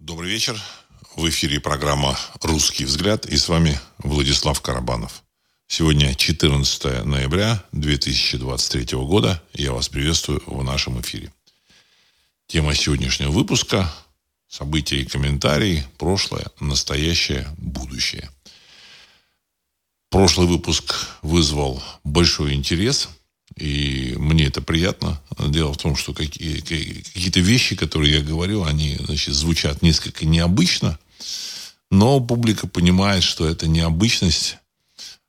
Добрый вечер. В эфире программа «Русский взгляд» и с вами Владислав Карабанов. Сегодня 14 ноября 2023 года. Я вас приветствую в нашем эфире. Тема сегодняшнего выпуска – события и комментарии, прошлое, настоящее, будущее. Прошлый выпуск вызвал большой интерес – и мне это приятно. Дело в том, что какие, какие-то вещи, которые я говорю, они значит, звучат несколько необычно, но публика понимает, что эта необычность,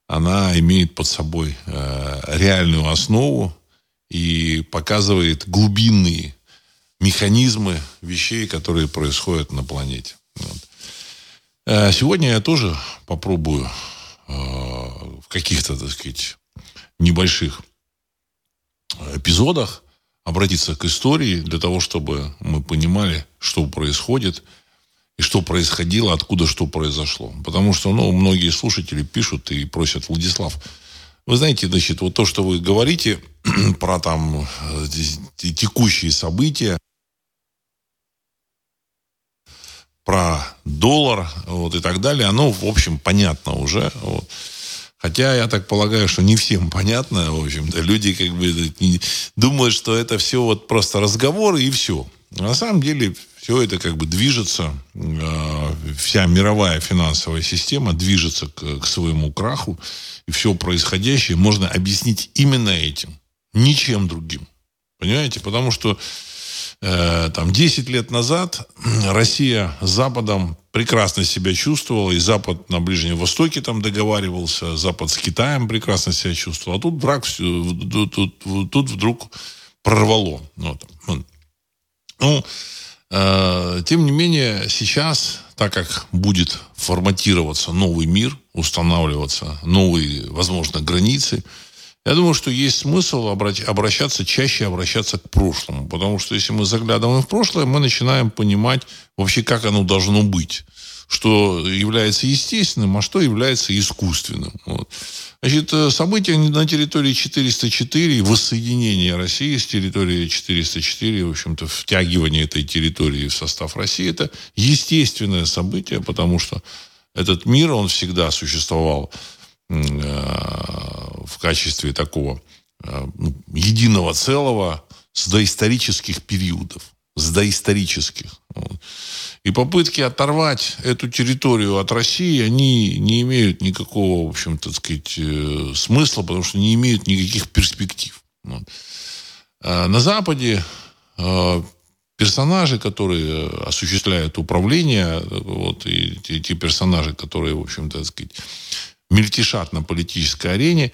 она имеет под собой э, реальную основу и показывает глубинные механизмы вещей, которые происходят на планете. Вот. Э, сегодня я тоже попробую э, в каких-то, так сказать, небольших эпизодах обратиться к истории для того, чтобы мы понимали, что происходит и что происходило, откуда что произошло. Потому что, ну, многие слушатели пишут и просят, Владислав, вы знаете, значит, вот то, что вы говорите про там э, текущие события, про доллар вот, и так далее, оно, в общем, понятно уже. Вот. Хотя я так полагаю, что не всем понятно, в общем-то. Люди как бы думают, что это все вот просто разговоры и все. На самом деле все это как бы движется, э, вся мировая финансовая система движется к, к своему краху. И все происходящее можно объяснить именно этим, ничем другим. Понимаете? Потому что Э, там 10 лет назад Россия с Западом прекрасно себя чувствовала, и Запад на Ближнем Востоке там договаривался, Запад с Китаем прекрасно себя чувствовал, а тут враг, тут, тут, тут вдруг прорвало. Ну, ну э, тем не менее, сейчас, так как будет форматироваться новый мир, устанавливаться новые, возможно, границы, я думаю, что есть смысл обращаться, чаще обращаться к прошлому. Потому что если мы заглядываем в прошлое, мы начинаем понимать вообще, как оно должно быть. Что является естественным, а что является искусственным. Вот. Значит, э, события на территории 404, воссоединение России с территорией 404, в общем-то, втягивание этой территории в состав России, это естественное событие, потому что этот мир, он всегда существовал в качестве такого э, ну, единого целого с доисторических периодов. С доисторических. И попытки оторвать эту территорию от России, они не имеют никакого, в общем, так сказать, э, смысла, потому что не имеют никаких перспектив. На Западе персонажи, которые осуществляют управление, вот, и те персонажи, которые, в общем-то, сказать, мельтешат на политической арене,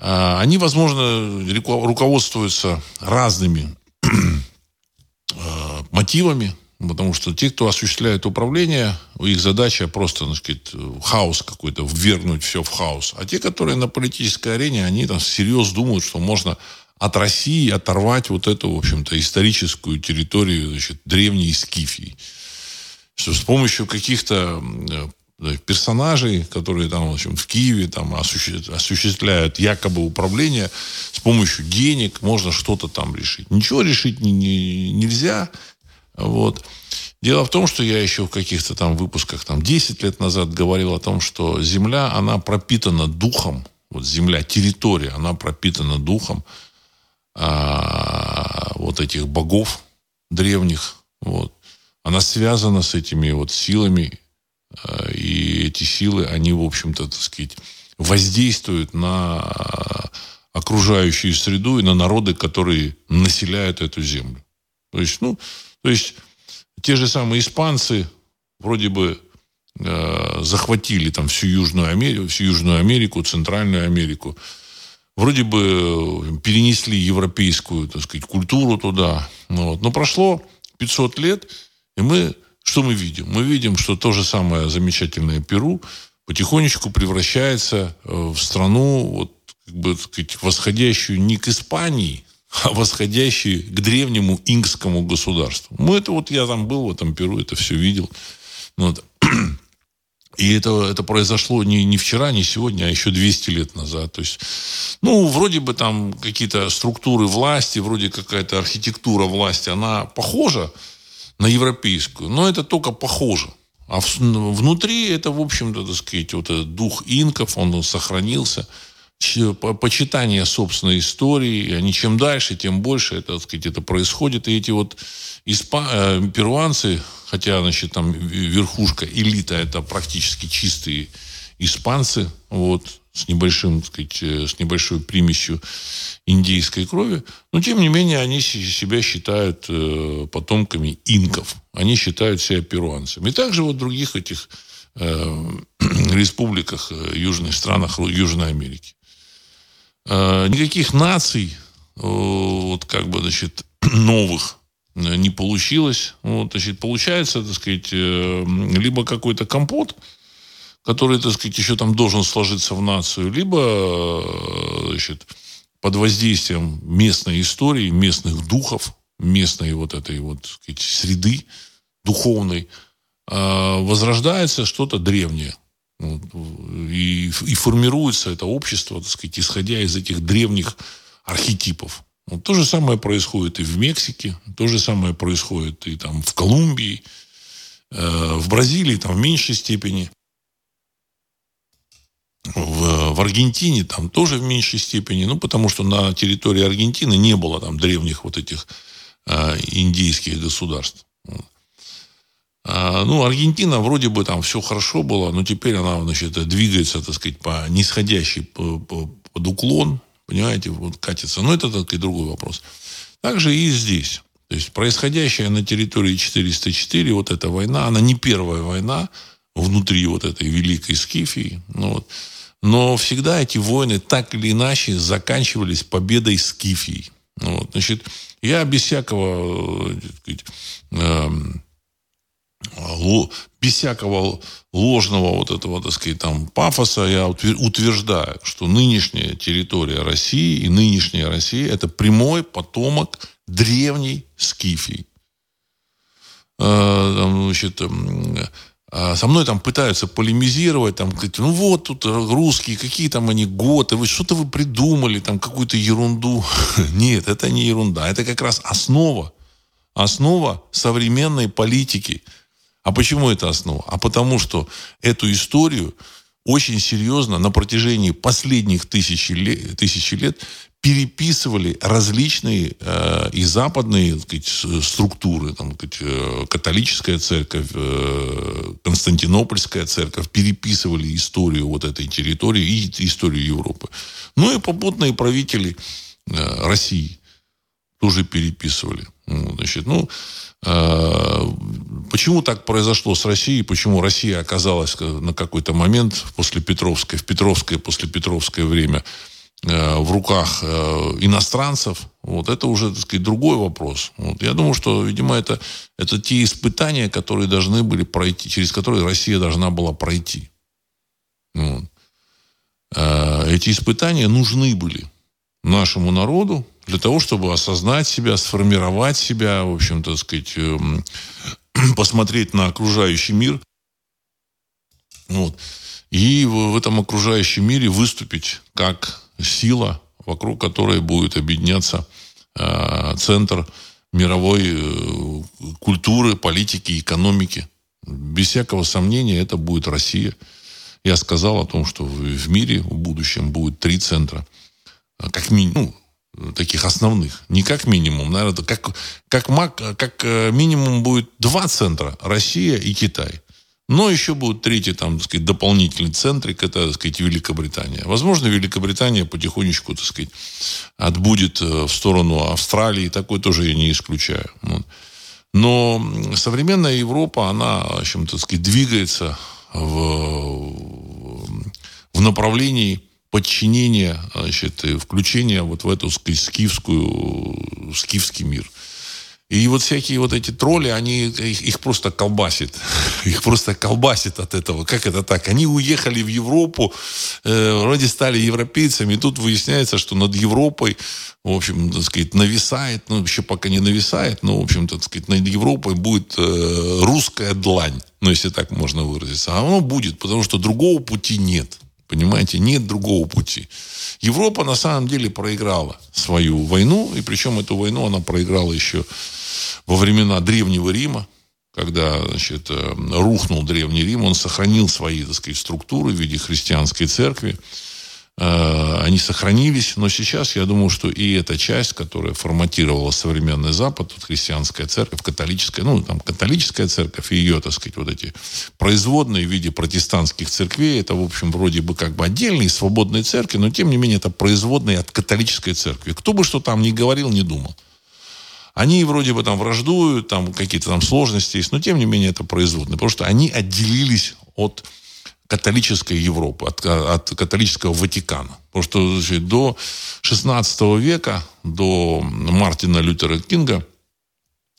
а, они, возможно, руководствуются разными а, мотивами, потому что те, кто осуществляет управление, их задача просто, так сказать, хаос какой-то, ввергнуть все в хаос. А те, которые на политической арене, они там всерьез думают, что можно от России оторвать вот эту, в общем-то, историческую территорию значит, древней Скифии. Что с помощью каких-то персонажей, которые там, в общем, в Киеве там осуществляют якобы управление с помощью денег, можно что-то там решить. Ничего решить не, не, нельзя. Вот. Дело в том, что я еще в каких-то там выпусках там 10 лет назад говорил о том, что Земля, она пропитана духом, вот Земля, территория, она пропитана духом а, вот этих богов древних, вот. Она связана с этими вот силами и эти силы, они, в общем-то, так сказать, воздействуют на окружающую среду и на народы, которые населяют эту землю. То есть, ну, то есть те же самые испанцы вроде бы э, захватили там всю Южную Америку, всю Южную Америку, Центральную Америку, вроде бы перенесли европейскую, так сказать, культуру туда. Ну, вот. Но прошло 500 лет, и мы что мы видим? Мы видим, что то же самое замечательное Перу потихонечку превращается э, в страну, вот, как бы, сказать, восходящую не к Испании, а восходящую к древнему инкскому государству. Ну, это вот я там был в этом Перу, это все видел. Ну, вот. И это, это произошло не, не вчера, не сегодня, а еще 200 лет назад. То есть, ну, вроде бы там какие-то структуры власти, вроде какая-то архитектура власти, она похожа, на европейскую. Но это только похоже. А внутри это, в общем-то, так сказать, вот этот дух инков, он сохранился. Почитание собственной истории, и они чем дальше, тем больше это, так сказать, это происходит. И эти вот испа... Э, перуанцы, хотя, значит, там верхушка, элита, это практически чистые испанцы, вот, с небольшим, так сказать, э, с небольшой примесью индейской крови, но тем не менее они себя считают э, потомками инков. Они считают себя перуанцами. И также вот в других этих э, республиках, э, южных странах Южной Америки. Э, никаких наций, э, вот как бы, значит, новых не получилось. Вот, значит, получается, так сказать, либо какой-то компот, который, так сказать, еще там должен сложиться в нацию, либо, э, значит, под воздействием местной истории, местных духов, местной вот этой вот, сказать, среды духовной, э, возрождается что-то древнее. И, и формируется это общество, так сказать, исходя из этих древних архетипов. Вот то же самое происходит и в Мексике, то же самое происходит и там в Колумбии, э, в Бразилии там в меньшей степени в, в Аргентине там тоже в меньшей степени, ну, потому что на территории Аргентины не было там древних вот этих э, индейских государств. А, ну, Аргентина вроде бы там все хорошо было, но теперь она, значит, двигается, так сказать, по нисходящей по, по, под уклон, понимаете, вот катится. Но это так и другой вопрос. Также и здесь. То есть происходящая на территории 404 вот эта война, она не первая война внутри вот этой великой Скифии. Ну, вот. Но всегда эти войны так или иначе заканчивались победой Скифии. Вот, значит, я без всякого, э, эм, без всякого ложного вот этого, так сказать, там, пафоса, я утверждаю, что нынешняя территория России и нынешняя Россия – это прямой потомок древней Скифии. Э, значит, эм, со мной там пытаются полемизировать, там, говорить, ну вот тут русские, какие там они готы, вы что-то вы придумали, там какую-то ерунду. Нет, это не ерунда, это как раз основа, основа современной политики. А почему это основа? А потому что эту историю очень серьезно на протяжении последних тысячи лет, тысячи лет переписывали различные э, и западные так сказать, структуры, там, так сказать, э, католическая церковь, э, Константинопольская церковь, переписывали историю вот этой территории и историю Европы. Ну и попутные правители э, России тоже переписывали. Ну, значит, ну, э, почему так произошло с Россией, почему Россия оказалась на какой-то момент после Петровской, в Петровское, после Петровское время – Э, в руках э, иностранцев, вот это уже, так сказать, другой вопрос. Вот, я думаю, что, видимо, это, это те испытания, которые должны были пройти, через которые Россия должна была пройти. Вот. Э, эти испытания нужны были нашему народу для того, чтобы осознать себя, сформировать себя, в общем, так сказать, эм, посмотреть на окружающий мир. Вот. И в этом окружающем мире выступить как сила, вокруг которой будет объединяться э, центр мировой э, культуры, политики, экономики. Без всякого сомнения это будет Россия. Я сказал о том, что в мире в будущем будет три центра. Как минимум, ну, таких основных. Не как минимум, наверное, как, как, как э, минимум будет два центра. Россия и Китай. Но еще будут третий, там, так сказать, дополнительный центрик, это, так сказать, Великобритания. Возможно, Великобритания потихонечку, так сказать, отбудет э, в сторону Австралии. Такое тоже я не исключаю. Но современная Европа, она, в общем, так сказать, двигается в, в направлении подчинения, значит, включения вот в эту сказать, скифскую, скифский мир – и вот всякие вот эти тролли, они, их, их просто колбасит. Их просто колбасит от этого. Как это так? Они уехали в Европу, э, вроде стали европейцами, и тут выясняется, что над Европой, в общем, так сказать, нависает, ну, еще пока не нависает, но, в общем, так сказать, над Европой будет э, русская длань, ну, если так можно выразиться. А оно будет, потому что другого пути нет. Понимаете, нет другого пути. Европа на самом деле проиграла свою войну, и причем эту войну она проиграла еще во времена Древнего Рима, когда значит, э, рухнул Древний Рим, он сохранил свои так сказать, структуры в виде христианской церкви. Э, они сохранились, но сейчас я думаю, что и эта часть, которая форматировала современный Запад, вот христианская церковь, католическая, ну, там, католическая церковь и ее, так сказать, вот эти производные в виде протестантских церквей, это, в общем, вроде бы как бы отдельные свободные церкви, но, тем не менее, это производные от католической церкви. Кто бы что там ни говорил, не думал. Они вроде бы там враждуют, там какие-то там сложности есть, но тем не менее это производные, потому что они отделились от католической Европы, от, от католического Ватикана. Потому что значит, до 16 века, до Мартина Лютера Кинга,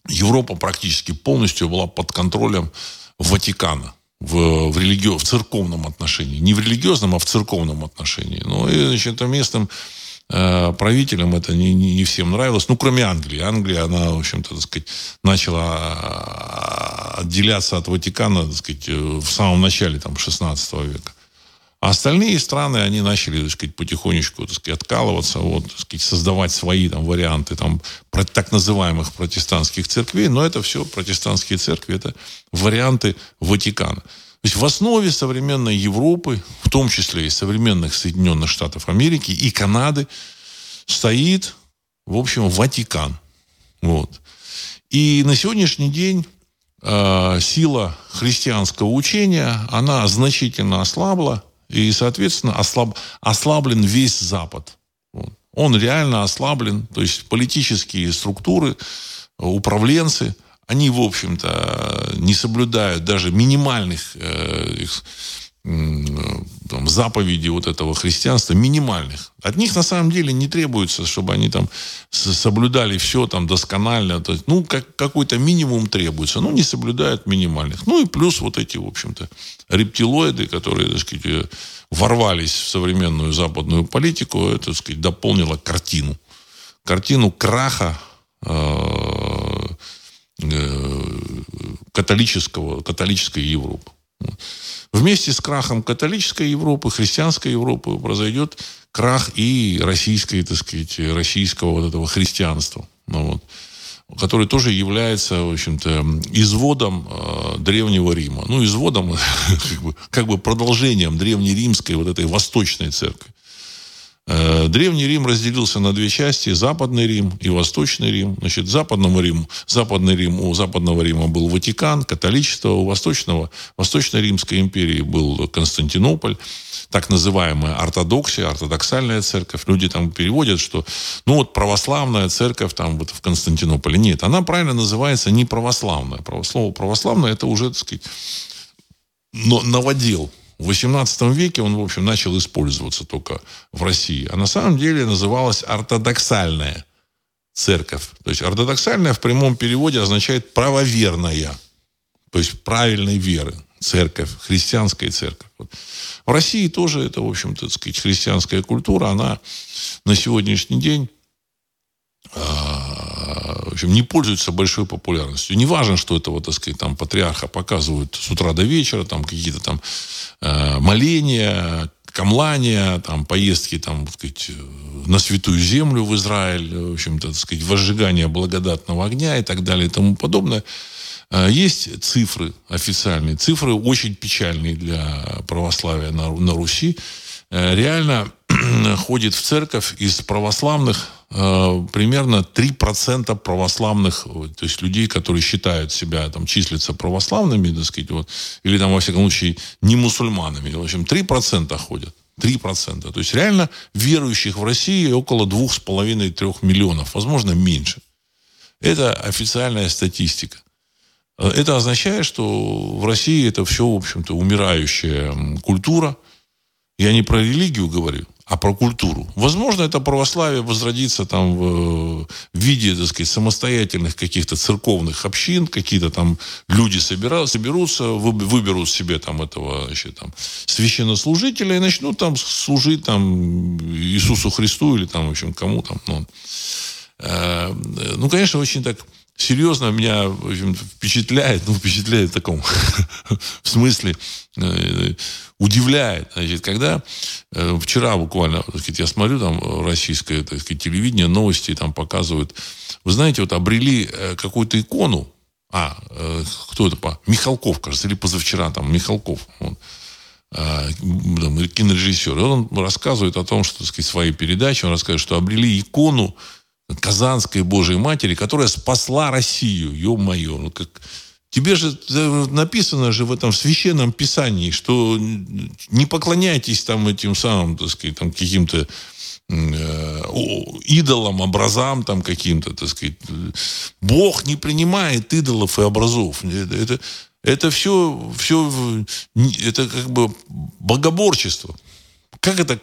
Европа практически полностью была под контролем Ватикана в, в, религи... в церковном отношении. Не в религиозном, а в церковном отношении. Ну, и, значит, местным Э, правителям это не, не, не всем нравилось, ну, кроме Англии. Англия, она, в общем-то, так сказать, начала а, отделяться от Ватикана, так сказать, э, в самом начале, там, 16 века. А остальные страны, они начали, так сказать, потихонечку, так сказать, откалываться, вот, так сказать, создавать свои там варианты там, так называемых протестантских церквей, но это все протестантские церкви, это варианты Ватикана. То есть в основе современной Европы, в том числе и современных Соединенных Штатов Америки и Канады, стоит, в общем, Ватикан. Вот. И на сегодняшний день э, сила христианского учения, она значительно ослабла, и, соответственно, ослаб, ослаблен весь Запад. Вот. Он реально ослаблен, то есть политические структуры, управленцы, они, в общем-то, не соблюдают даже минимальных э, их, там, заповедей вот этого христианства, минимальных. От них на самом деле не требуется, чтобы они там соблюдали все там досконально. То есть, ну, как, какой-то минимум требуется, но не соблюдают минимальных. Ну и плюс вот эти, в общем-то, рептилоиды, которые, так сказать, э, ворвались в современную западную политику, это, так сказать, дополнило картину. Картину краха Э, католического, католической Европы. Вместе с крахом католической Европы, христианской Европы произойдет крах и российской, так сказать, российского вот этого христианства. Ну, вот, который тоже является, в общем-то, изводом э, Древнего Рима. Ну, изводом, как бы, как бы продолжением древнеримской вот этой восточной церкви. Э, Древний Рим разделился на две части, Западный Рим и Восточный Рим. Значит, Западному Риму, Западный Рим, у Западного Рима был Ватикан, католичество, у Восточного, Восточной Римской империи был Константинополь, так называемая ортодоксия, ортодоксальная церковь. Люди там переводят, что, ну вот православная церковь там вот в Константинополе. Нет, она правильно называется не православная. Слово православная это уже, так сказать, но новодел в XVIII веке он, в общем, начал использоваться только в России. А на самом деле называлась ортодоксальная церковь. То есть ортодоксальная в прямом переводе означает правоверная. То есть правильной веры. Церковь, христианская церковь. В России тоже это, в общем-то, сказать, христианская культура, она на сегодняшний день а, в общем, не пользуется большой популярностью. Не важно, что этого, так сказать, там, патриарха показывают с утра до вечера, там, какие-то там э, моления, камлания, там, поездки, там, так сказать, на святую землю в Израиль, в общем-то, так сказать, возжигание благодатного огня и так далее и тому подобное. Э, есть цифры официальные, цифры очень печальные для православия на, на Руси. Э, реально ходит в церковь из православных примерно 3% православных, то есть людей, которые считают себя, там, числятся православными, так сказать, вот, или там, во всяком случае, не мусульманами. В общем, 3% ходят. 3%. То есть реально верующих в России около 2,5-3 миллионов, возможно, меньше. Это официальная статистика. Это означает, что в России это все, в общем-то, умирающая культура. Я не про религию говорю, а про культуру. Возможно, это православие возродится там в, виде, так сказать, самостоятельных каких-то церковных общин, какие-то там люди собира, соберутся, выберут себе там этого значит, там, священнослужителя и начнут там служить там Иисусу Христу или там, в общем, кому там. Ну, э, ну конечно, очень так серьезно меня в общем, впечатляет, ну, впечатляет в таком в смысле, э, удивляет. Значит, когда э, вчера буквально, сказать, я смотрю там российское так сказать, телевидение, новости там показывают, вы знаете, вот обрели э, какую-то икону, а, э, кто это, по Михалков, кажется, или позавчера там, Михалков, вот, э, кинорежиссер. И он рассказывает о том, что, так сказать, своей передаче, он рассказывает, что обрели икону Казанской Божьей Матери, которая спасла Россию. Ё-моё, ну как... Тебе же написано же в этом священном писании, что не поклоняйтесь там этим самым, так сказать, там каким-то э, идолам, образам там каким-то, так сказать. Бог не принимает идолов и образов. Это, это, это все, все, это как бы богоборчество. Как эта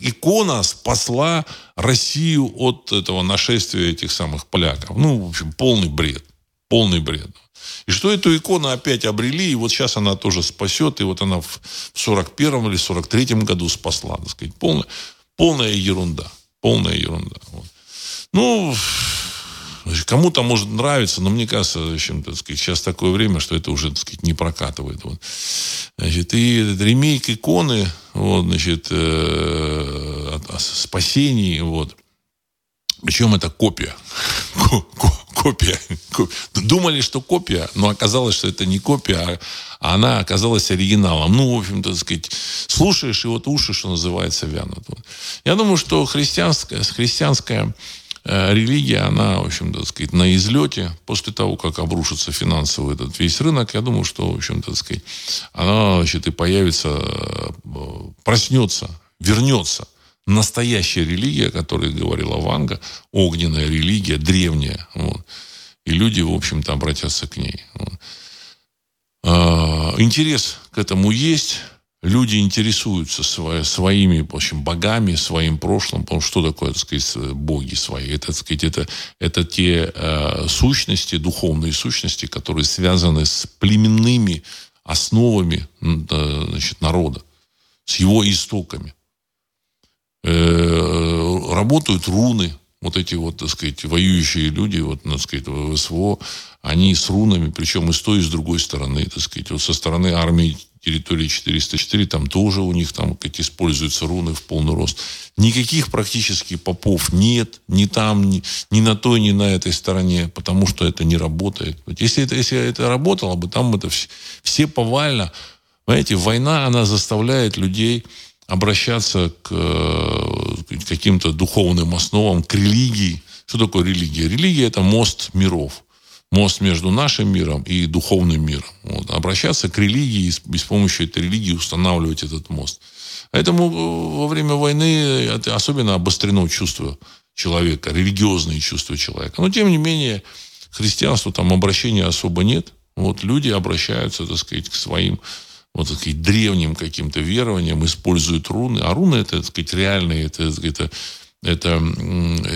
икона спасла Россию от этого нашествия этих самых поляков? Ну, в общем, полный бред. Полный бред. И что эту икону опять обрели, и вот сейчас она тоже спасет, и вот она в 41 или 43 году спасла, так сказать. Полная, полная ерунда. Полная ерунда. Вот. Ну, Кому-то может нравиться, но мне кажется, в общем, так сказать, сейчас такое время, что это уже, так сказать, не прокатывает. Вот. Значит, и ремейк иконы, вот, значит, э, о, спасении, вот. Причем это копия. Копия. Думали, что копия, но оказалось, что это не копия, а она оказалась оригиналом. Ну, в общем-то, так сказать, слушаешь, и вот уши, что называется, вянут. Я думаю, что христианская, христианская религия, она, в общем, так сказать, на излете. После того, как обрушится финансовый этот весь рынок, я думаю, что, в общем, так сказать, она, значит, и появится, э, проснется, вернется настоящая религия, о которой говорила Ванга, огненная религия, древняя. Вот. И люди, в общем-то, обратятся к ней. Вот. А, интерес к этому есть люди интересуются своими, в общем, богами, своим прошлым, потому что такое, так сказать, боги свои? Это, так сказать, это, это те э, сущности, духовные сущности, которые связаны с племенными основами э, значит, народа, с его истоками. Э, работают руны, вот эти вот, так сказать, воюющие люди, вот, так сказать, в СВО, они с рунами, причем и с той, и с другой стороны, так сказать, вот со стороны армии территории 404, там тоже у них там как используются руны в полный рост. Никаких практически попов нет, ни там, ни, ни на той, ни на этой стороне, потому что это не работает. Если это, если это работало бы, там это все, все повально. Понимаете, война, она заставляет людей обращаться к, к каким-то духовным основам, к религии. Что такое религия? Религия – это мост миров мост между нашим миром и духовным миром. Вот. Обращаться к религии и с помощью этой религии устанавливать этот мост. Поэтому э, во время войны это особенно обострено чувство человека, религиозные чувства человека. Но, тем не менее, христианству там обращения особо нет. Вот люди обращаются, так сказать, к своим вот, так сказать, древним каким-то верованиям, используют руны. А руны, это, так сказать, реальные, это, это, это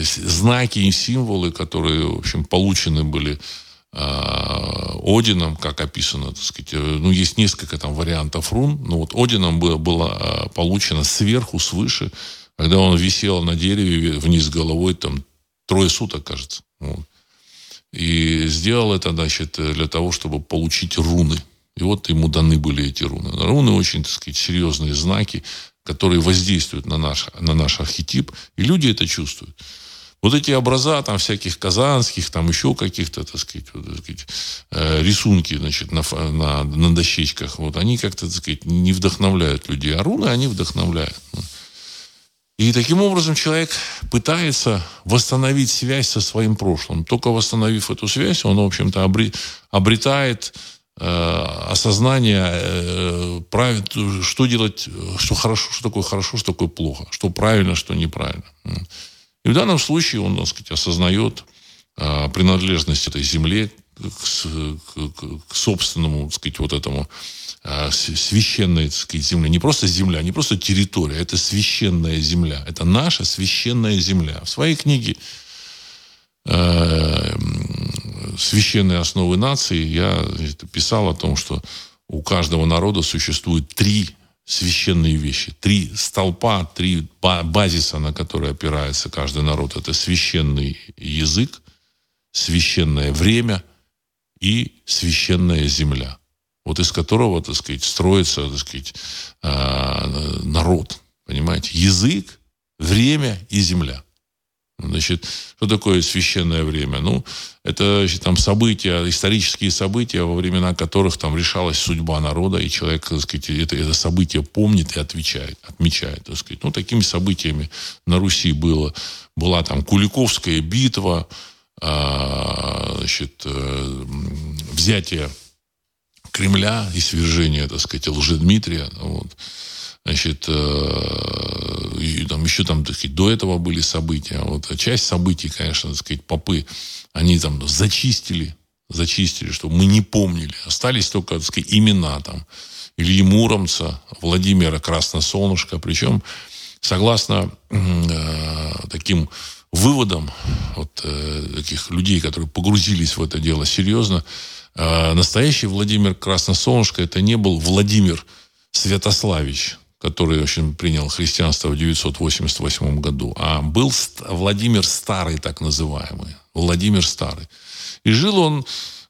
знаки и символы, которые, в общем, получены были а, Одином, как описано, так сказать, э, ну, есть несколько там вариантов рун, но вот Одином было, было а, получено сверху, свыше, когда он висел на дереве вниз головой, там, трое суток, кажется. Вот. И сделал это, значит, для того, чтобы получить руны. И вот ему даны были эти руны. Руны очень, так сказать, серьезные знаки, которые воздействуют на наш, на наш архетип, и люди это чувствуют. Вот эти образа там всяких казанских, там еще каких-то, так сказать, вот, так сказать э, рисунки, значит, на, на, на дощечках, вот они как-то, так сказать, не вдохновляют людей. А руны они вдохновляют. И таким образом человек пытается восстановить связь со своим прошлым. Только восстановив эту связь, он, в общем-то, обретает осознание, э, что делать, что хорошо, что такое хорошо, что такое плохо, что правильно, что неправильно. И в данном случае он, так сказать, осознает а, принадлежность этой земле к, к, к собственному, так сказать, вот этому священной, так сказать, земле. Не просто земля, не просто территория, это священная земля. Это наша священная земля. В своей книге «Священные основы нации» я писал о том, что у каждого народа существует три священные вещи. Три столпа, три базиса, на которые опирается каждый народ. Это священный язык, священное время и священная земля, вот из которого, так сказать, строится, так сказать, а, народ, понимаете, язык, время и земля. Значит, что такое священное время? Ну, это значит, там события, исторические события, во времена которых там решалась судьба народа, и человек, так сказать, это, это событие помнит и отвечает, отмечает, так сказать. Ну, такими событиями на Руси было, была там Куликовская битва, а, значит, э, взятие Кремля и свержение, так сказать, Лжедмитрия. Вот. Значит, э, и там еще там, так сказать, до этого были события. Вот часть событий, конечно, так сказать, попы, они там зачистили, зачистили, чтобы мы не помнили. Остались только, так сказать, имена там. Ильи Муромца, Владимира Красносолнышко. Причем, согласно э, таким выводам вот, э, таких людей, которые погрузились в это дело серьезно, э, настоящий Владимир Красносолнышко это не был Владимир Святославич, который, в общем, принял христианство в 988 году, а был Владимир Старый, так называемый. Владимир Старый. И жил он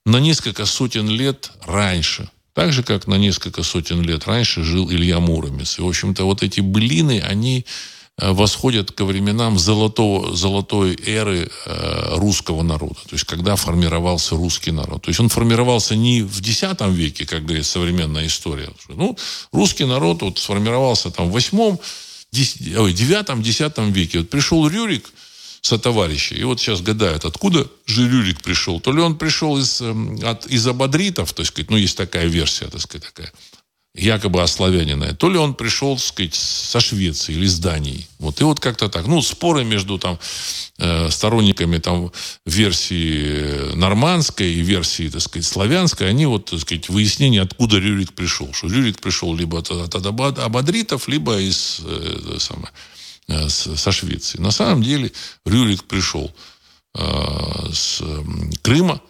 на несколько сотен лет раньше. Так же, как на несколько сотен лет раньше жил Илья Муромец. И, в общем-то, вот эти былины, они восходят ко временам золотого, золотой эры э, русского народа. То есть, когда формировался русский народ. То есть, он формировался не в X веке, как говорит современная история. Ну, русский народ вот сформировался там в 8 ой, 9-10 веке. Вот пришел Рюрик со товарища, и вот сейчас гадают, откуда же Рюрик пришел. То ли он пришел из, эм, от, из абадритов, то есть, ну, есть такая версия, так сказать, такая якобы ославянина, то ли он пришел, так сказать, со Швеции или с Дании. Вот. И вот как-то так. Ну, споры между там э, сторонниками там версии нормандской и версии, так сказать, славянской, они вот, так сказать, выяснение, откуда Рюрик пришел. Что Рюрик пришел либо от, от абадритов, либо из, э, самое, э, со Швеции. На самом деле Рюрик пришел э, с э, Крыма,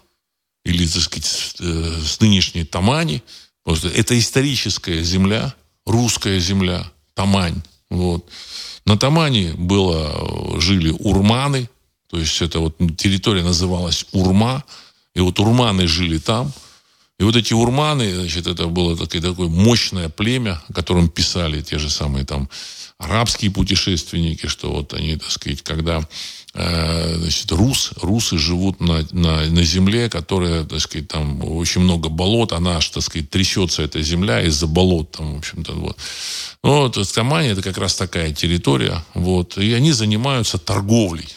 или, так сказать, э, с нынешней Тамани, это историческая земля, русская земля, Тамань. Вот. На Тамане было, жили урманы, то есть это вот территория называлась Урма, и вот урманы жили там. И вот эти урманы, значит, это было такое, такое мощное племя, о котором писали те же самые там арабские путешественники, что вот они, так сказать, когда Э, значит, рус, русы живут на, на, на земле, которая, так сказать, там очень много болот, она аж, так сказать, трясется эта земля из-за болот, там, в общем-то, вот. Ну, вот, Камань это как раз такая территория, вот, и они занимаются торговлей.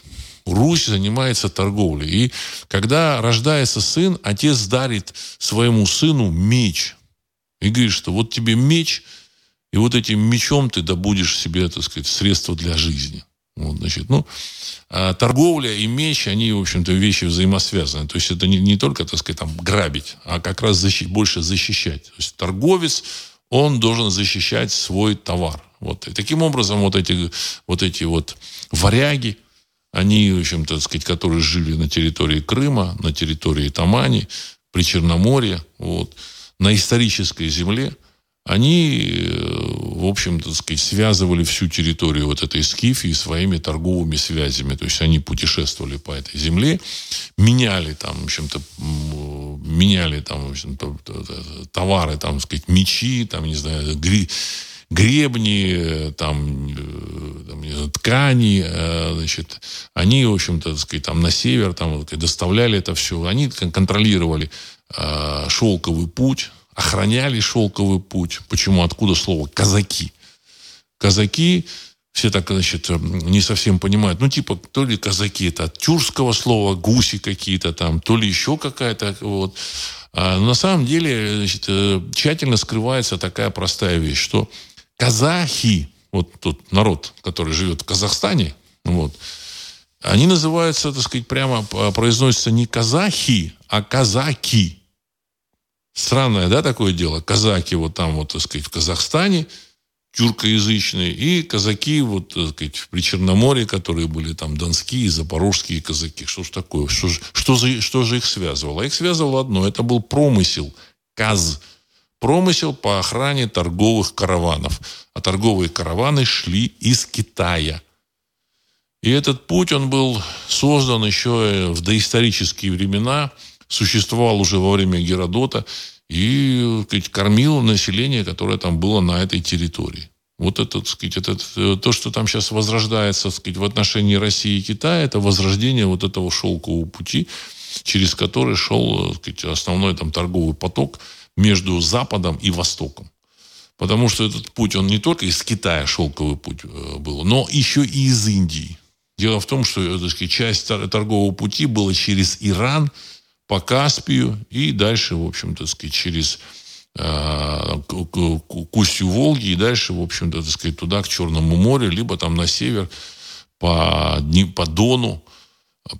Русь занимается торговлей. И когда рождается сын, отец дарит своему сыну меч. И говорит, что вот тебе меч, и вот этим мечом ты добудешь себе, так сказать, средства для жизни. Вот, значит, ну, а торговля и меч, они, в общем-то, вещи взаимосвязаны. То есть это не, не только, так сказать, там, грабить, а как раз защи, больше защищать. То есть торговец, он должен защищать свой товар. Вот. И таким образом вот эти вот, эти вот варяги, они, в общем-то, сказать, которые жили на территории Крыма, на территории Тамани, при Черноморье, вот, на исторической земле, они, э, в общем-то, сказать, связывали всю территорию вот этой Скифии своими торговыми связями. То есть они путешествовали по этой земле, меняли там, в общем-то, меняли там, в общем-то, товары, там, сказать, мечи, там, не знаю, гри, гребни, там, э, там знаю, ткани, э, значит, они, в общем-то, так сказать, там на север, там, доставляли это все, они контролировали шелковый путь, охраняли шелковый путь. Почему? Откуда слово «казаки»? Казаки, все так, значит, не совсем понимают. Ну, типа, то ли казаки, это от тюркского слова, гуси какие-то там, то ли еще какая-то, вот. А на самом деле, значит, э, тщательно скрывается такая простая вещь, что казахи, вот тот народ, который живет в Казахстане, вот, они называются, так сказать, прямо произносятся не казахи, а казаки. Странное, да, такое дело? Казаки вот там, вот, так сказать, в Казахстане, тюркоязычные, и казаки вот, так сказать, при Черноморье, которые были там донские, запорожские казаки. Что ж такое? Что, что, за, что же их связывало? Их связывало одно. Это был промысел, каз. Промысел по охране торговых караванов. А торговые караваны шли из Китая. И этот путь, он был создан еще в доисторические времена, существовал уже во время Геродота и сказать, кормил население, которое там было на этой территории. Вот это, так сказать, это, то, что там сейчас возрождается так сказать, в отношении России и Китая, это возрождение вот этого шелкового пути, через который шел так сказать, основной там, торговый поток между Западом и Востоком. Потому что этот путь, он не только из Китая шелковый путь э, был, но еще и из Индии. Дело в том, что так сказать, часть торгового пути была через Иран, по Каспию и дальше, в общем-то, сказать, через э, к Волги и дальше, в общем-то, так сказать, туда, к Черному морю, либо там на север по, по Дону,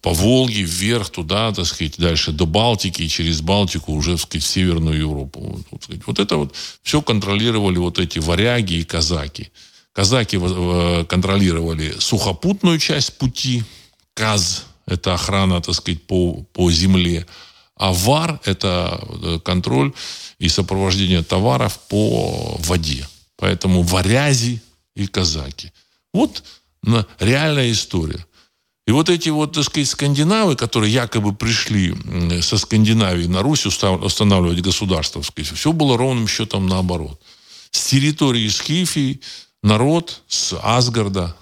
по Волге вверх туда, так сказать, дальше до Балтики и через Балтику уже, так сказать, в Северную Европу. Вот это вот все контролировали вот эти варяги и казаки. Казаки э, контролировали сухопутную часть пути, КАЗ, это охрана, так сказать, по, по земле, а ВАР – это э, контроль и сопровождение товаров по воде. Поэтому варязи и казаки. Вот реальная история. И вот эти вот, так сказать, скандинавы, которые якобы пришли со Скандинавии на Русь устанавливать государство, сказать, все было ровным счетом наоборот. С территории Скифии народ, с Асгарда,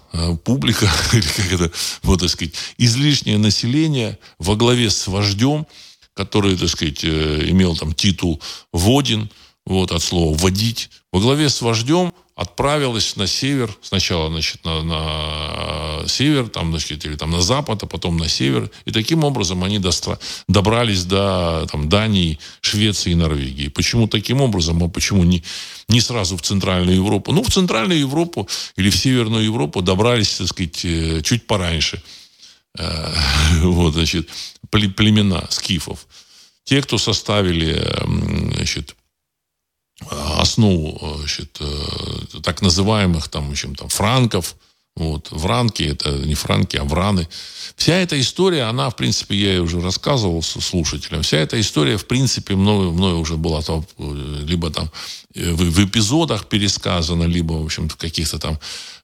публика, или как это, вот, так сказать, излишнее население во главе с вождем, который, так сказать, э, имел там титул «водин», вот от слова «водить», во главе с вождем отправилась на север, сначала, значит, на, на север, там, значит, или там на запад, а потом на север. И таким образом они достра... добрались до там, Дании, Швеции и Норвегии. Почему таким образом, а почему не, не сразу в Центральную Европу? Ну, в Центральную Европу или в Северную Европу добрались, так сказать, э, чуть пораньше. Э, вот, значит, племена скифов. Те, кто составили, значит, основу значит, э, так называемых там, общем, там, франков, вот, вранки, это не франки, а враны. Вся эта история, она, в принципе, я уже рассказывал слушателям, вся эта история, в принципе, мною, мною уже была там, либо там э, в, в эпизодах пересказана, либо, в общем, в каких-то там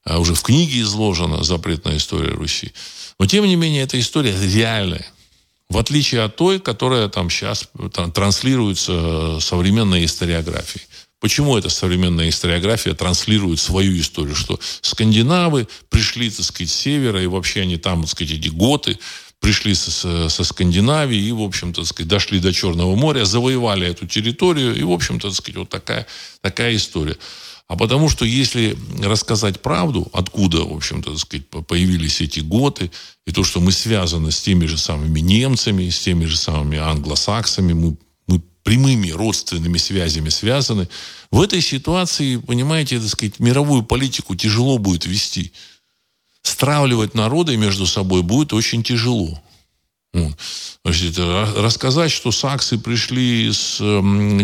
э, уже в книге изложена запретная история Руси. Но, тем не менее, эта история реальная. В отличие от той, которая там сейчас транслируется современной историографией. Почему эта современная историография транслирует свою историю? Что скандинавы пришли, так сказать, с севера, и вообще они там, так сказать, эти готы, пришли со, со Скандинавии и, в общем-то, сказать, дошли до Черного моря, завоевали эту территорию, и, в общем-то, сказать, вот такая, такая история. А потому что если рассказать правду, откуда, в общем-то, сказать, появились эти готы, и то, что мы связаны с теми же самыми немцами, с теми же самыми англосаксами, мы, мы прямыми родственными связями связаны, в этой ситуации, понимаете, так сказать, мировую политику тяжело будет вести. Стравливать народы между собой будет очень тяжело. Значит, рассказать, что саксы пришли с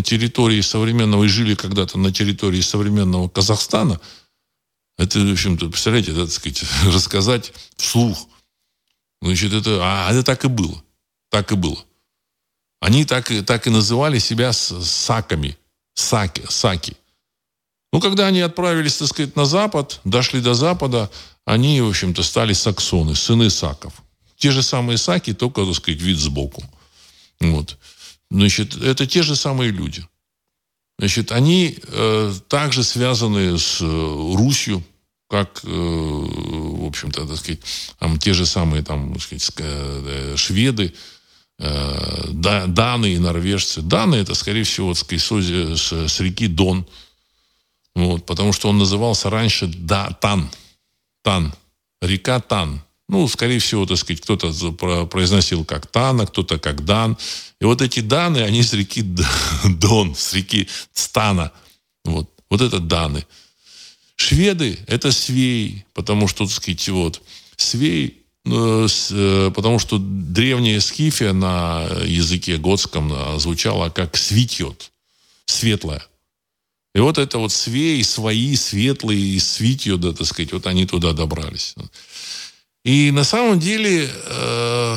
территории современного и жили когда-то на территории современного Казахстана, это, в общем-то, представляете, это, так сказать, рассказать вслух. Значит, это, а это так и было. Так и было. Они так, так и называли себя саками. Саки, саки. Ну, когда они отправились, так сказать, на запад, дошли до запада, они, в общем-то, стали саксоны, сыны саков. Те же самые саки, только, так сказать, вид сбоку. Вот. Значит, это те же самые люди. Значит, они э, также связаны с э, Русью, как, э, в общем-то, так сказать, там, те же самые там, так сказать, э, шведы, э, даны и норвежцы. Даны это, скорее всего, так сказать, с, с реки Дон. Вот, потому что он назывался раньше да, Тан. Тан. Река Тан. Ну, скорее всего, так сказать, кто-то произносил как Тана, кто-то как Дан. И вот эти Даны, они с реки Дон, с реки Стана. Вот, вот это Даны. Шведы – это свей, потому что, так сказать, вот, свей, э, э, потому что древняя скифия на языке готском э, звучала как свитьет, светлая. И вот это вот свей, свои, светлые, и да, так сказать, вот они туда добрались. И на самом деле э,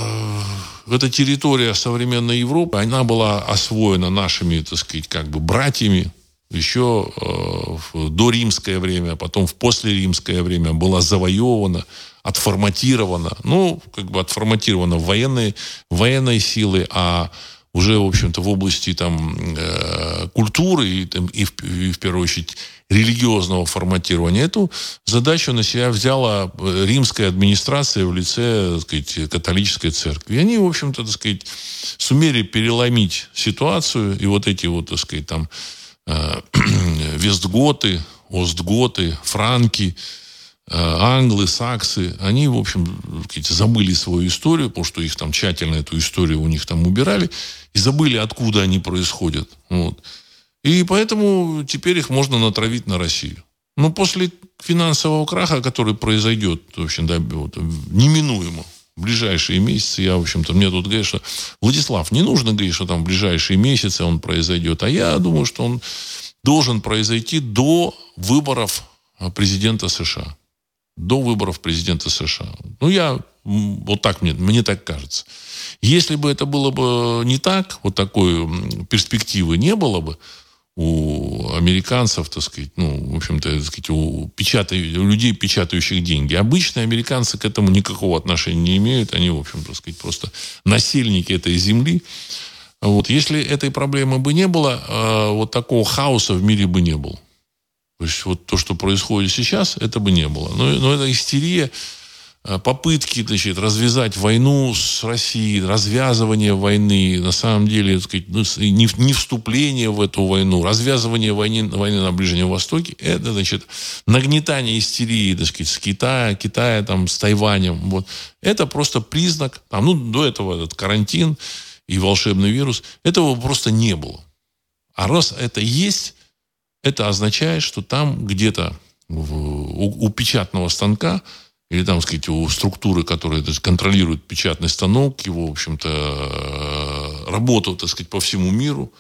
эта территория современной Европы, она была освоена нашими, так сказать, как бы братьями, еще в доримское время, а потом в послеримское время была завоевана, отформатирована, ну, как бы отформатирована в военной, военной силы, а уже, в общем-то, в области там, э, культуры и, там, и, в, и, в первую очередь, религиозного форматирования. Эту задачу на себя взяла э, римская администрация в лице так сказать, католической церкви. И они, в общем-то, так сказать, сумели переломить ситуацию. И вот эти вот, так сказать, там, э, вестготы, остготы, франки, англы, саксы, они, в общем, забыли свою историю, потому что их там тщательно эту историю у них там убирали, и забыли, откуда они происходят. Вот. И поэтому теперь их можно натравить на Россию. Но после финансового краха, который произойдет, в общем, да, вот, неминуемо, в ближайшие месяцы, я, в общем-то, мне тут говорят, что Владислав, не нужно говорить, что там в ближайшие месяцы он произойдет, а я думаю, что он должен произойти до выборов президента США. До выборов президента США. Ну, я вот так мне, мне так кажется. Если бы это было бы не так, вот такой перспективы не было бы, у американцев, так сказать, ну, в общем-то, так сказать, у, печатай, у людей, печатающих деньги. Обычные американцы к этому никакого отношения не имеют. Они, в общем, так сказать, просто насельники этой земли. Вот. Если этой проблемы бы не было, э, вот такого хаоса в мире бы не было. То есть вот то, что происходит сейчас, это бы не было. Но, но эта истерия Э, попытки значит, развязать войну с Россией, развязывание войны, на самом деле, сказать, ну, не, не вступление в эту войну, развязывание войны, войны на Ближнем Востоке, это, значит, нагнетание истерии, так сказать, с Китая, Китая, там, с Тайванем, вот. Это просто признак, там, ну, до этого этот карантин и волшебный вирус, этого просто не было. А раз это есть, это означает, что там где-то у, у печатного станка или там, сказать, у структуры, которая так, контролирует печатный станок, его, в общем-то, э, работу, так сказать, по всему миру,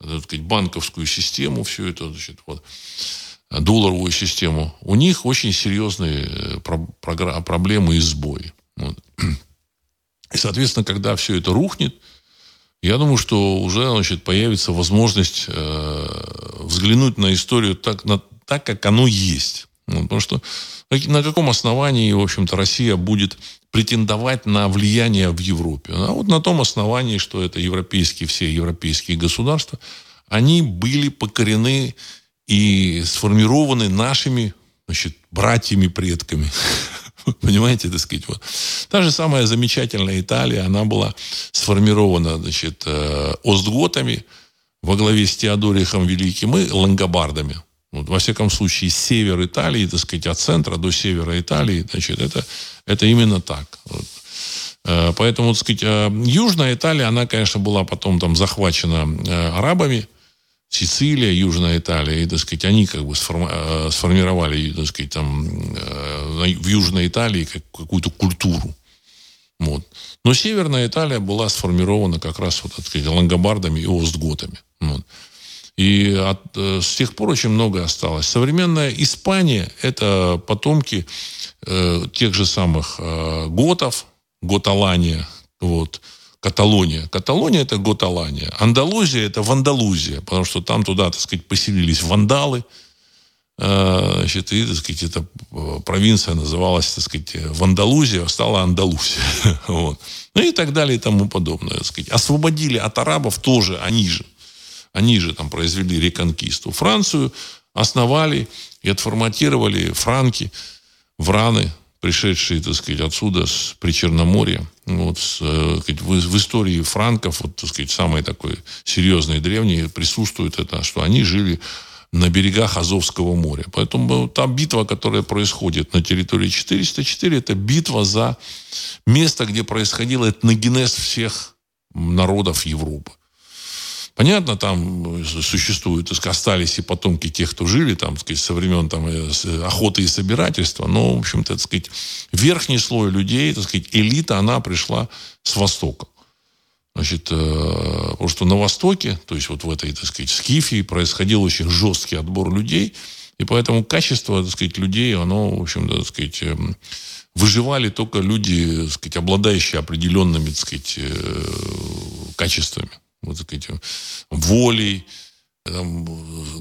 так сказать, банковскую систему, все это, значит, вот, долларовую систему, у них очень серьезные э, проблемы и сбои. Вот. И, соответственно, когда все это рухнет, я думаю, что уже значит, появится возможность э, взглянуть на историю так, на, так, как оно есть. Ну, потому что на каком основании, в общем-то, Россия будет претендовать на влияние в Европе? А вот на том основании, что это европейские, все европейские государства, они были покорены и сформированы нашими значит, братьями-предками. Понимаете, так сказать, вот. Та же самая замечательная Италия, она была сформирована, значит, э, остготами во главе с Теодорихом Великим и лангобардами. Вот, во всяком случае, север Италии, так сказать, от центра до севера Италии, значит, это, это именно так. Вот. Э, поэтому, так сказать, э, Южная Италия, она, конечно, была потом там захвачена э, арабами, Сицилия, Южная Италия, и, так сказать, они как бы сформировали, так сказать, там в Южной Италии какую-то культуру. Вот. Но Северная Италия была сформирована как раз, вот, так сказать, лангобардами и остготами. Вот. И от, э, с тех пор очень много осталось. Современная Испания – это потомки э, тех же самых э, готов, Готалания, вот, Каталония. Каталония – это Готалания. Андалузия – это Вандалузия, потому что там туда, так сказать, поселились вандалы, Значит, и, так сказать, эта э, провинция называлась, так сказать, Вандалузия, стала Андалусия. Вот. Ну и так далее и тому подобное. Так сказать. Освободили от арабов тоже они же. Они же там произвели реконкисту. Францию основали и отформатировали франки, враны, пришедшие, так сказать, отсюда, с Причерноморья. Вот, с, э, в, в истории франков, вот, так сказать, самой такой серьезной древней присутствует это, что они жили на берегах Азовского моря. Поэтому та битва, которая происходит на территории 404, это битва за место, где происходил этногенез всех народов Европы. Понятно, там существуют, остались и потомки тех, кто жили там, так сказать, со времен там, э, охоты и собирательства, но, в общем-то, так сказать, верхний слой людей, так сказать, элита, она пришла с Востока. Значит, э, потому что на Востоке, то есть вот в этой, так сказать, Скифии происходил очень жесткий отбор людей, и поэтому качество, так сказать, людей, оно, в общем-то, так сказать, эм, выживали только люди, так сказать, обладающие определенными, так сказать, э, качествами вот так сказать, волей, там,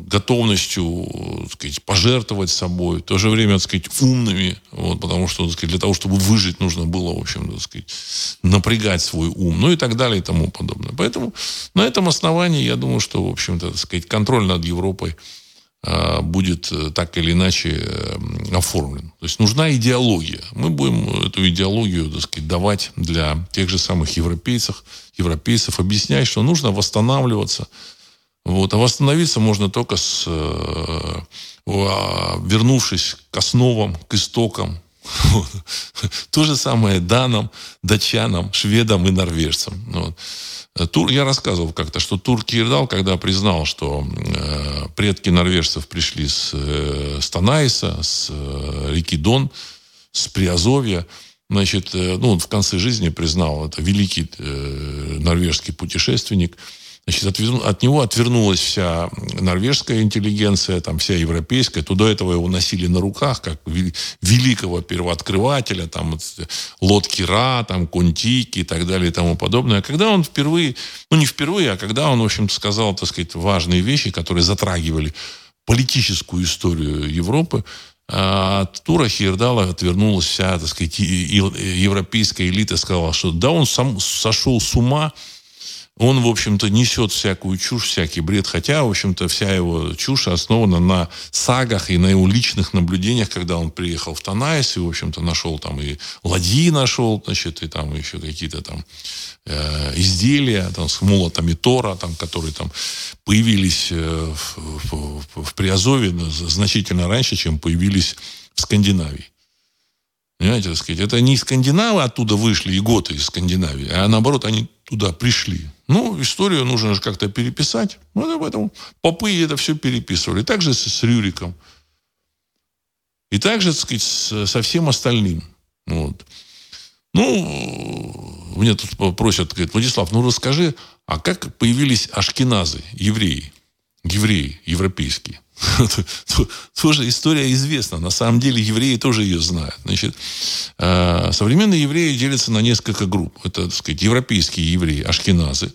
готовностью так сказать, пожертвовать собой, в то же время так сказать, умными, вот, потому что сказать, для того, чтобы выжить, нужно было, в общем, так сказать, напрягать свой ум, ну и так далее и тому подобное. Поэтому на этом основании я думаю, что, в общем-то, так сказать, контроль над Европой а, будет э, так или иначе э, оформлен. То есть нужна идеология. Мы будем эту идеологию, так сказать, давать для тех же самых европейцев, европейцев, объяснять, что нужно восстанавливаться. Вот. А восстановиться можно только с, э, вернувшись к основам, к истокам. То же самое данам, датчанам, шведам и норвежцам. Вот. Тур, я рассказывал как-то, что Тур Кирдал, когда признал, что э, предки норвежцев пришли с, э, с с э, реки Дон, с Приазовья, значит, э, ну, он в конце жизни признал, это великий э, норвежский путешественник – Значит, отверну, от него отвернулась вся норвежская интеллигенция, там вся европейская. Туда этого его носили на руках, как великого первооткрывателя, там лодки Ра, там Контики и так далее и тому подобное. А когда он впервые, ну не впервые, а когда он, в общем-то, сказал, так сказать, важные вещи, которые затрагивали политическую историю Европы, а от Тура Хейердала отвернулась вся, так сказать, европейская элита, сказала, что да, он сам сошел с ума, он, в общем-то, несет всякую чушь, всякий бред, хотя, в общем-то, вся его чушь основана на сагах и на его личных наблюдениях, когда он приехал в Танаис и, в общем-то, нашел там и ладьи нашел, значит, и там еще какие-то там э, изделия там, с молотами Тора, там, которые там появились э, в, в, в Приазове значительно раньше, чем появились в Скандинавии. Понимаете, так сказать, это не скандинавы оттуда вышли, и готы из Скандинавии, а наоборот, они туда пришли. Ну, историю нужно же как-то переписать. Вот поэтому попы это все переписывали. Так же с, с Рюриком. И также, так сказать, со всем остальным. Вот. Ну, мне тут просят, говорят, Владислав, ну расскажи, а как появились ашкеназы, евреи? Евреи европейские. тоже история известна. На самом деле евреи тоже ее знают. Значит, э, современные евреи делятся на несколько групп. Это, так сказать, европейские евреи, ашкеназы,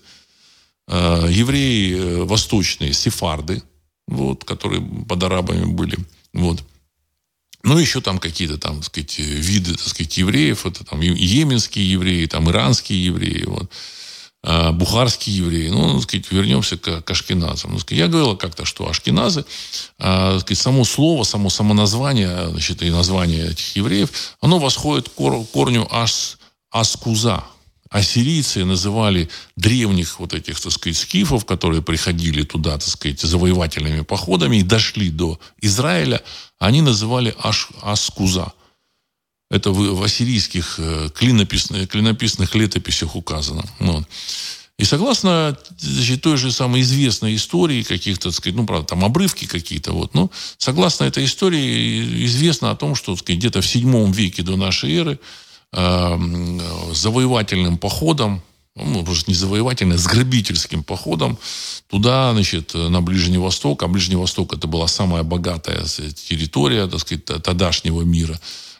э, евреи э, восточные, сефарды, вот, которые под арабами были. Вот. Ну, еще там какие-то там, так сказать, виды, так сказать, евреев. Это там йеменские евреи, там иранские евреи. Вот. А, бухарские евреи. Ну, так сказать, вернемся к, к ашкеназам. Сказать, я говорил как-то, что ашкеназы, а, сказать, само слово, само, само название, значит, и название этих евреев, оно восходит к корню ас, аскуза. Ассирийцы называли древних вот этих, так сказать, скифов, которые приходили туда, так сказать, завоевательными походами и дошли до Израиля, они называли аш, аскуза. Это в, ассирийских э, клинописных, клинописных летописях указано. Вот. И согласно значит, той же самой известной истории, каких-то, сказать, ну, правда, там обрывки какие-то, вот, но согласно этой истории известно о том, что, сказать, где-то в седьмом веке до нашей эры э, завоевательным походом, ну, может, не завоевательным, а с грабительским походом туда, значит, на Ближний Восток, а Ближний Восток это была самая богатая территория, так сказать, тогдашнего мира – Э,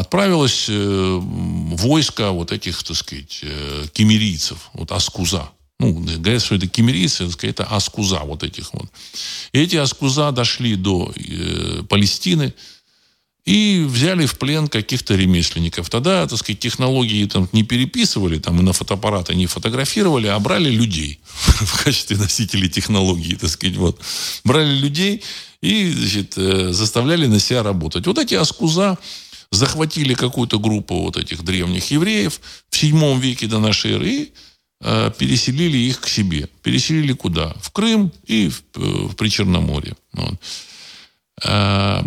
отправилось э, войско вот этих, так сказать, э, кемерийцев, вот Аскуза. Ну, говорят, что это кемерийцы, это Аскуза вот этих вот. И эти Аскуза дошли до э, Палестины и взяли в плен каких-то ремесленников. Тогда, так сказать, технологии там не переписывали, там и на фотоаппараты не фотографировали, а брали людей в качестве носителей технологий, так сказать, вот. Брали людей, и значит, э, заставляли на себя работать. Вот эти аскуза захватили какую-то группу вот этих древних евреев в седьмом веке до нашей эры и э, переселили их к себе. Переселили куда? В Крым и в, э, в Причерноморье. Вот. Э,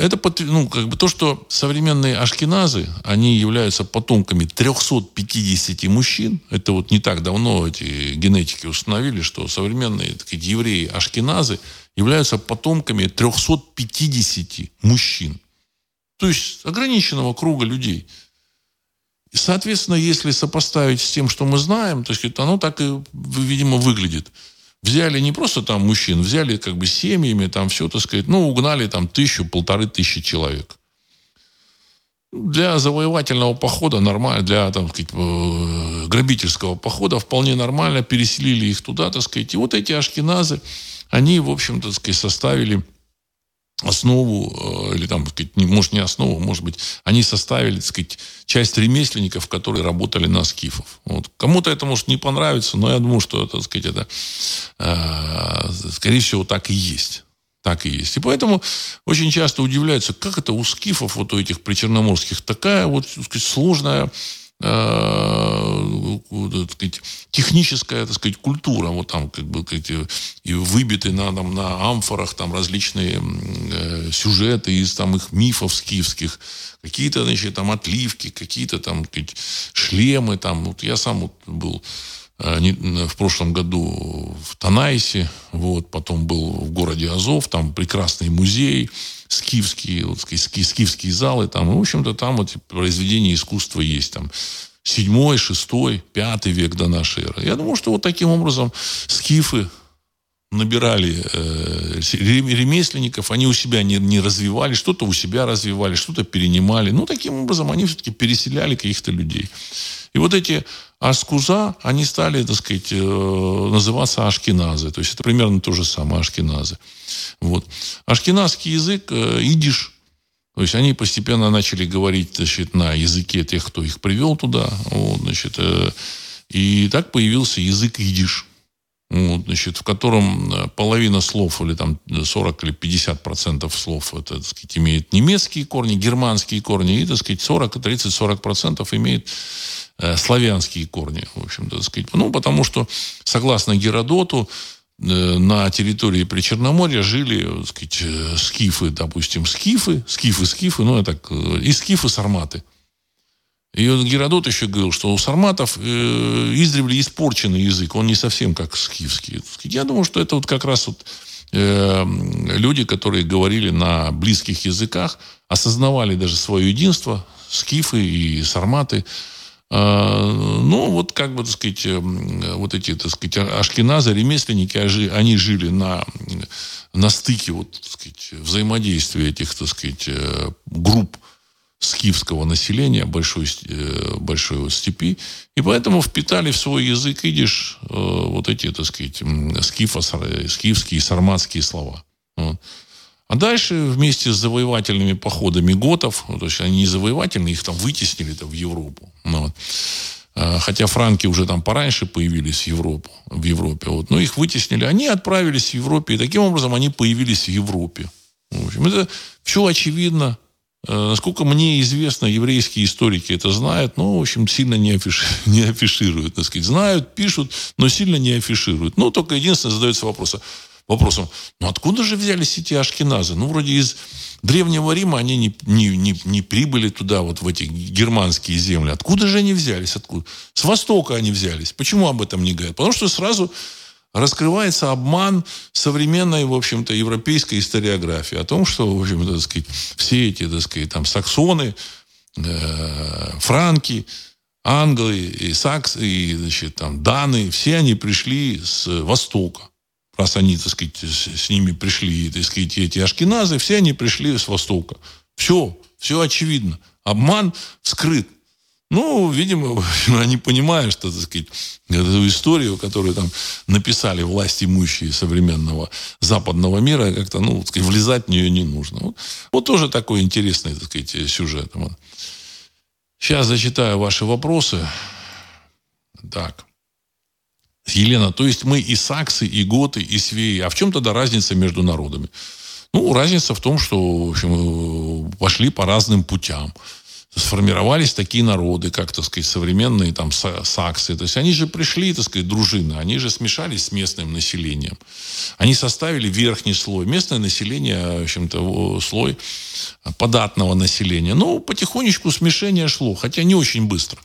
это ну, как бы то, что современные ашкеназы, они являются потомками 350 мужчин. Это вот не так давно эти генетики установили, что современные такие, евреи ашкеназы – являются потомками 350 мужчин. То есть ограниченного круга людей. И, соответственно, если сопоставить с тем, что мы знаем, то есть оно так и, видимо, выглядит. Взяли не просто там мужчин, взяли как бы семьями, там все, так сказать, ну, угнали там тысячу, полторы тысячи человек. Для завоевательного похода нормально, для там, сказать, э, грабительского похода вполне нормально переселили их туда, так сказать. И вот эти ашкеназы, они, в общем-то, сказать, составили основу, э, или там, сказать, может, не основу, может быть, они составили, так сказать, часть ремесленников, которые работали на скифов. Вот. Кому-то это может не понравиться, но я думаю, что, так сказать, это, э, скорее всего, так и есть. Так и есть. И поэтому очень часто удивляются, как это у скифов, вот у этих причерноморских, такая вот, так сказать, сложная так сказать, техническая, так сказать, культура, вот там как бы эти, и выбиты на, там, на амфорах там различные э, сюжеты из там их мифов скифских, какие-то, значит, там отливки, какие-то там сказать, шлемы, там, вот я сам вот был э, в прошлом году в Танайсе, вот, потом был в городе Азов, там прекрасный музей, скифские, вот, скифские залы, там, в общем-то, там вот произведения искусства есть, там, седьмой, шестой, пятый век до нашей эры. Я думаю, что вот таким образом скифы набирали э, ремесленников, они у себя не, не развивали, что-то у себя развивали, что-то перенимали. Ну, таким образом, они все-таки переселяли каких-то людей. И вот эти аскуза, они стали, так сказать, э, называться ашкеназы. То есть это примерно то же самое, ашкеназы. Вот. Ашкеназский язык, э, идиш, то есть они постепенно начали говорить значит, на языке тех, кто их привел туда. Вот, значит, э, и так появился язык идиш. Вот, значит, в котором э, половина слов, или там 40 или 50 процентов слов, это, так сказать, имеет немецкие корни, германские корни, и, так сказать, 40, 30-40 процентов имеет э, славянские корни, в общем-то, так сказать. Ну, потому что, согласно Геродоту, Э, на территории Причерноморья жили, так сказать, э, скифы, допустим, скифы, скифы, скифы, ну, это э, и скифы, сарматы. И вот Геродот еще говорил, что у сарматов э, издревле испорченный язык, он не совсем как скифский. Я думаю, что это вот как раз вот э, люди, которые говорили на близких языках, осознавали даже свое единство, скифы и сарматы, а, ну, вот как бы, так сказать, эм, вот эти, так сказать, ашкеназы, ремесленники, они жили на, на стыке вот, так сказать, взаимодействия этих, так сказать, э, групп скифского населения большой, э, большой степи, и поэтому впитали в свой язык идиш э, вот эти, так сказать, скифа, скифские, сарматские слова. А дальше вместе с завоевательными походами готов, ну, то есть они не завоевательные, их там вытеснили -то в Европу. Ну, вот. А, хотя франки уже там пораньше появились в, Европу, в Европе. Вот. Но их вытеснили. Они отправились в Европе. И таким образом они появились в Европе. В общем, это все очевидно. А, насколько мне известно, еврейские историки это знают, но, в общем, сильно не, афиш... не афишируют. Так сказать. Знают, пишут, но сильно не афишируют. Ну, только единственное задается вопрос, вопросом, ну откуда же взялись эти ашкеназы? Ну, вроде из Древнего Рима они не, не, не, не прибыли туда, вот в эти германские земли. Откуда же они взялись? Откуда? С востока они взялись. Почему об этом не говорят? Потому что сразу раскрывается обман современной, в общем-то, европейской историографии о том, что, в общем-то, так сказать, все эти, так сказать, там, саксоны, э, франки, англы и саксы, и, значит, там, даны, все они пришли с востока раз они, так сказать, с, ними пришли, так сказать, эти ашкеназы, все они пришли с Востока. Все, все очевидно. Обман скрыт. Ну, видимо, они понимают, что, так сказать, эту историю, которую там написали власть имущие современного западного мира, как-то, ну, так сказать, влезать в нее не нужно. Вот, вот тоже такой интересный, так сказать, сюжет. Вот. Сейчас зачитаю ваши вопросы. Так. Елена, то есть мы и саксы, и готы, и свеи. А в чем тогда разница между народами? Ну, разница в том, что в общем, пошли по разным путям. Сформировались такие народы, как, так сказать, современные там саксы. То есть они же пришли, так сказать, дружины, они же смешались с местным населением. Они составили верхний слой. Местное население, в общем-то, слой податного населения. Ну, потихонечку смешение шло, хотя не очень быстро.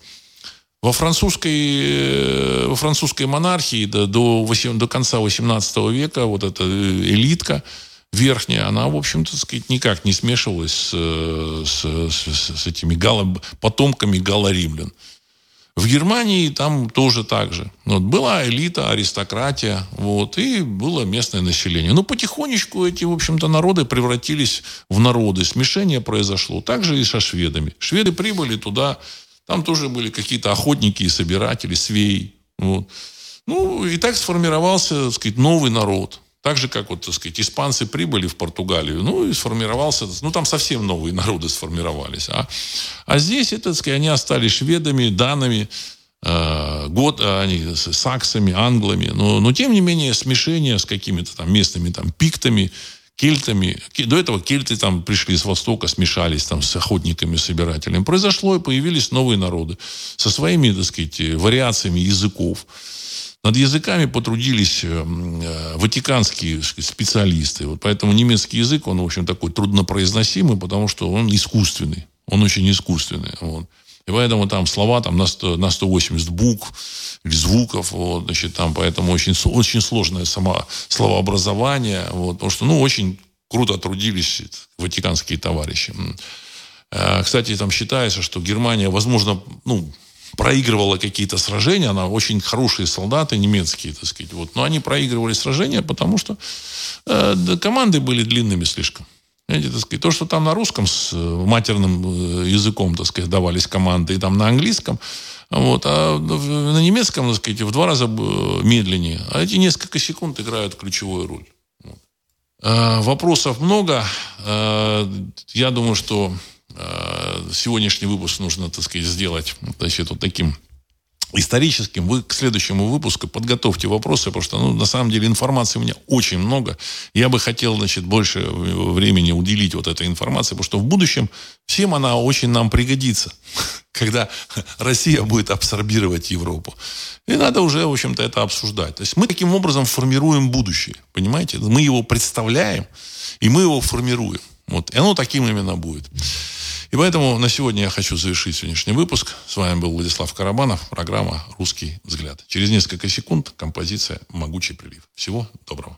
Во французской, э, во французской монархии до, до, 8, до конца XVIII века вот эта э, элитка верхняя, она, в общем-то, сказать, никак не смешивалась с, с, с, с этими гало, потомками галло-римлян. В Германии там тоже так же. Вот была элита, аристократия, вот, и было местное население. Но потихонечку эти, в общем-то, народы превратились в народы. Смешение произошло. Так же и со шведами. Шведы прибыли туда там тоже были какие-то охотники и собиратели, свеи. Вот. Ну, и так сформировался, так сказать, новый народ. Так же, как вот, так сказать, испанцы прибыли в Португалию, ну, и сформировался, ну, там совсем новые народы сформировались. А, а здесь, это, так сказать, они остались шведами, данами, э, год, они с саксами, англами. Но, но, тем не менее, смешение с какими-то там местными там пиктами, кельтами. До этого кельты там пришли с Востока, смешались там с охотниками, собирателями. Произошло, и появились новые народы со своими, так сказать, вариациями языков. Над языками потрудились э, э, ватиканские специалисты. Вот поэтому немецкий язык, он, в общем, такой труднопроизносимый, потому что он искусственный. Он очень искусственный. Вот. И поэтому там слова там, на, 100, на 180 букв или звуков. Вот, значит, там, поэтому очень, очень сложное само, словообразование. Вот, потому что ну, очень круто трудились ватиканские товарищи. Э, кстати, там считается, что Германия, возможно, ну, проигрывала какие-то сражения, она очень хорошие солдаты немецкие, так сказать, вот, но они проигрывали сражения, потому что э, команды были длинными слишком. Сказать, то, что там на русском с э, матерным э, языком, так сказать, давались команды, и там на английском, вот, а на немецком, так сказать, в два раза э, медленнее. А эти несколько секунд играют ключевую роль. Вопросов много. Я думаю, что сегодняшний выпуск нужно, так сказать, сделать значит, вот таким историческим. Вы к следующему выпуску подготовьте вопросы, потому что, ну, на самом деле, информации у меня очень много. Я бы хотел, значит, больше времени уделить вот этой информации, потому что в будущем всем она очень нам пригодится, когда Россия будет абсорбировать Европу. И надо уже, в общем-то, это обсуждать. То есть мы таким образом формируем будущее, понимаете? Мы его представляем, и мы его формируем. Вот. И оно таким именно будет. И поэтому на сегодня я хочу завершить сегодняшний выпуск. С вами был Владислав Карабанов, программа «Русский взгляд». Через несколько секунд композиция «Могучий прилив». Всего доброго.